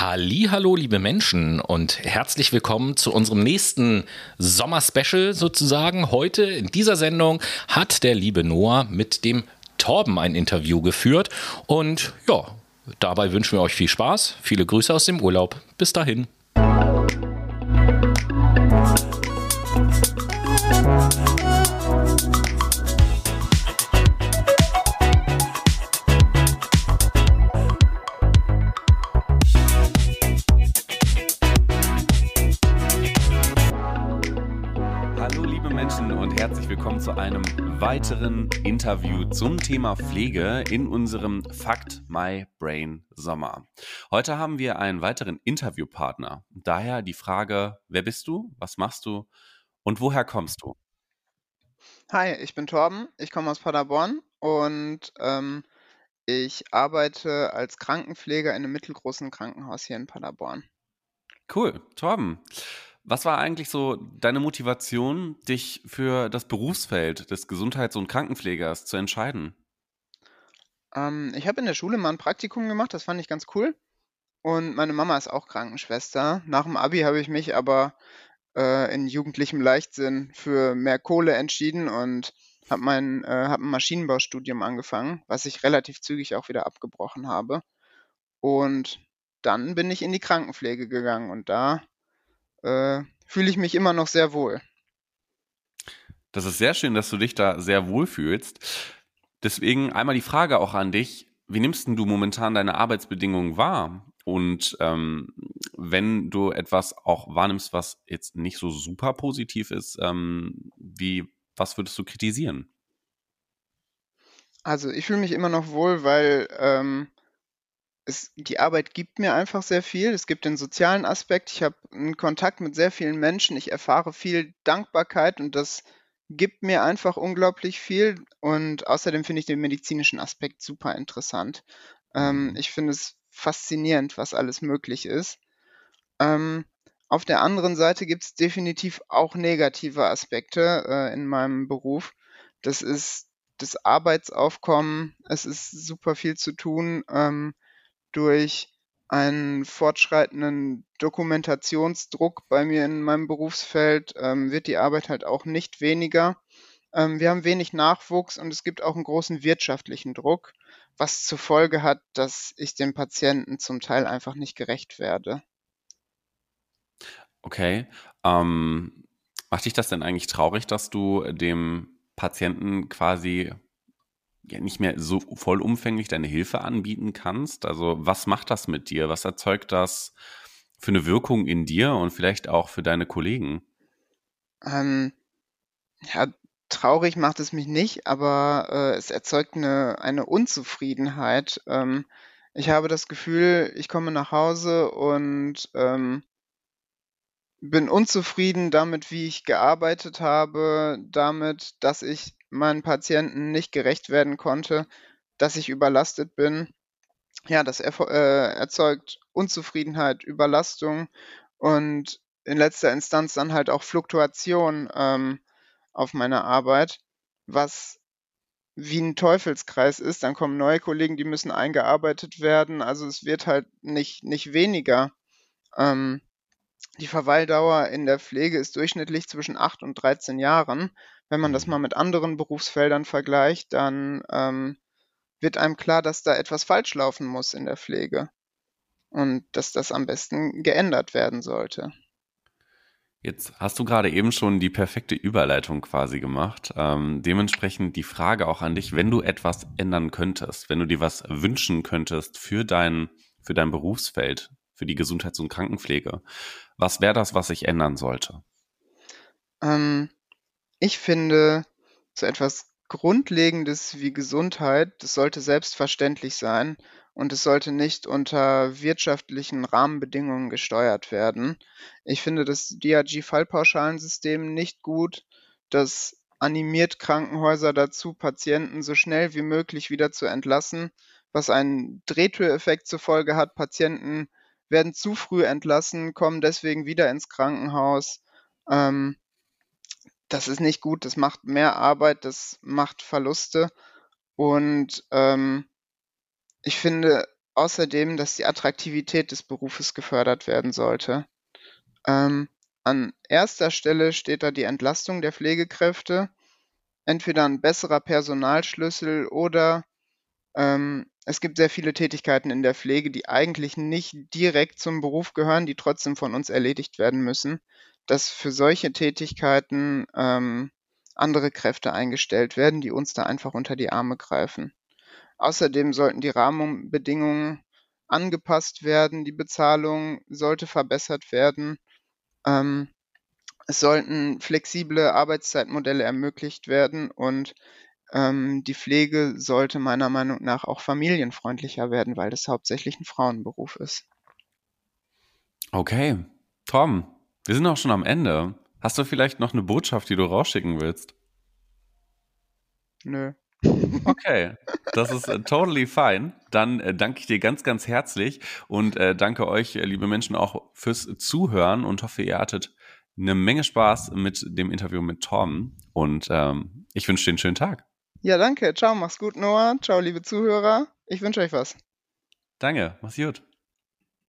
Hallo, liebe Menschen und herzlich willkommen zu unserem nächsten Sommer-Special sozusagen. Heute in dieser Sendung hat der liebe Noah mit dem Torben ein Interview geführt und ja, dabei wünschen wir euch viel Spaß, viele Grüße aus dem Urlaub. Bis dahin. Zu einem weiteren Interview zum Thema Pflege in unserem Fakt My Brain Sommer. Heute haben wir einen weiteren Interviewpartner. Daher die Frage, wer bist du, was machst du und woher kommst du? Hi, ich bin Torben, ich komme aus Paderborn und ähm, ich arbeite als Krankenpfleger in einem mittelgroßen Krankenhaus hier in Paderborn. Cool, Torben. Was war eigentlich so deine Motivation, dich für das Berufsfeld des Gesundheits- und Krankenpflegers zu entscheiden? Ähm, ich habe in der Schule mal ein Praktikum gemacht, das fand ich ganz cool. Und meine Mama ist auch Krankenschwester. Nach dem Abi habe ich mich aber äh, in jugendlichem Leichtsinn für mehr Kohle entschieden und habe mein äh, hab ein Maschinenbaustudium angefangen, was ich relativ zügig auch wieder abgebrochen habe. Und dann bin ich in die Krankenpflege gegangen und da äh, fühle ich mich immer noch sehr wohl. Das ist sehr schön, dass du dich da sehr wohl fühlst. Deswegen einmal die Frage auch an dich. Wie nimmst du momentan deine Arbeitsbedingungen wahr? Und ähm, wenn du etwas auch wahrnimmst, was jetzt nicht so super positiv ist, ähm, wie, was würdest du kritisieren? Also ich fühle mich immer noch wohl, weil ähm, es, die Arbeit gibt mir einfach sehr viel. Es gibt den sozialen Aspekt. Ich habe einen Kontakt mit sehr vielen Menschen. Ich erfahre viel Dankbarkeit und das gibt mir einfach unglaublich viel. Und außerdem finde ich den medizinischen Aspekt super interessant. Ähm, mhm. ich finde es faszinierend, was alles möglich ist. Ähm, auf der anderen Seite gibt es definitiv auch negative Aspekte äh, in meinem Beruf. Das ist das Arbeitsaufkommen. Es ist super viel zu tun. Ähm, durch einen fortschreitenden Dokumentationsdruck bei mir in meinem Berufsfeld ähm, wird die Arbeit halt auch nicht weniger. Ähm, wir haben wenig Nachwuchs und es gibt auch einen großen wirtschaftlichen Druck, was zur Folge hat, dass ich den Patienten zum Teil einfach nicht gerecht werde. Okay. Ähm, macht dich das denn eigentlich traurig, dass du dem Patienten quasi ja nicht mehr so vollumfänglich deine Hilfe anbieten kannst? Also was macht das mit dir? Was erzeugt das für eine Wirkung in dir und vielleicht auch für deine Kollegen? Ähm, ja, traurig macht es mich nicht, aber äh, es erzeugt eine, eine Unzufriedenheit. Ähm, ich habe das Gefühl, ich komme nach Hause und ähm, bin unzufrieden damit, wie ich gearbeitet habe, damit, dass ich meinen Patienten nicht gerecht werden konnte, dass ich überlastet bin. Ja, das äh, erzeugt Unzufriedenheit, Überlastung und in letzter Instanz dann halt auch Fluktuation ähm, auf meiner Arbeit, was wie ein Teufelskreis ist. Dann kommen neue Kollegen, die müssen eingearbeitet werden. Also es wird halt nicht, nicht weniger. Ähm, die Verweildauer in der Pflege ist durchschnittlich zwischen 8 und 13 Jahren. Wenn man das mhm. mal mit anderen Berufsfeldern vergleicht, dann ähm, wird einem klar, dass da etwas falsch laufen muss in der Pflege und dass das am besten geändert werden sollte. Jetzt hast du gerade eben schon die perfekte Überleitung quasi gemacht. Ähm, dementsprechend die Frage auch an dich, wenn du etwas ändern könntest, wenn du dir was wünschen könntest für dein, für dein Berufsfeld, für die Gesundheits- und Krankenpflege, was wäre das, was sich ändern sollte? Ähm, ich finde, so etwas Grundlegendes wie Gesundheit, das sollte selbstverständlich sein und es sollte nicht unter wirtschaftlichen Rahmenbedingungen gesteuert werden. Ich finde das DRG-Fallpauschalensystem nicht gut. Das animiert Krankenhäuser dazu, Patienten so schnell wie möglich wieder zu entlassen, was einen Drehtüreffekt zur Folge hat. Patienten werden zu früh entlassen, kommen deswegen wieder ins Krankenhaus. Ähm, das ist nicht gut, das macht mehr Arbeit, das macht Verluste. Und ähm, ich finde außerdem, dass die Attraktivität des Berufes gefördert werden sollte. Ähm, an erster Stelle steht da die Entlastung der Pflegekräfte, entweder ein besserer Personalschlüssel oder ähm, es gibt sehr viele Tätigkeiten in der Pflege, die eigentlich nicht direkt zum Beruf gehören, die trotzdem von uns erledigt werden müssen, dass für solche Tätigkeiten ähm, andere Kräfte eingestellt werden, die uns da einfach unter die Arme greifen. Außerdem sollten die Rahmenbedingungen angepasst werden, die Bezahlung sollte verbessert werden. Ähm, es sollten flexible Arbeitszeitmodelle ermöglicht werden und ähm, die Pflege sollte meiner Meinung nach auch familienfreundlicher werden, weil das hauptsächlich ein Frauenberuf ist. Okay, Tom, wir sind auch schon am Ende. Hast du vielleicht noch eine Botschaft, die du rausschicken willst? Nö. Okay, das ist äh, totally fine. Dann äh, danke ich dir ganz, ganz herzlich und äh, danke euch, äh, liebe Menschen, auch fürs Zuhören und hoffe, ihr hattet eine Menge Spaß mit dem Interview mit Tom und ähm, ich wünsche dir einen schönen Tag. Ja, danke. Ciao, mach's gut, Noah. Ciao, liebe Zuhörer. Ich wünsche euch was. Danke, mach's gut.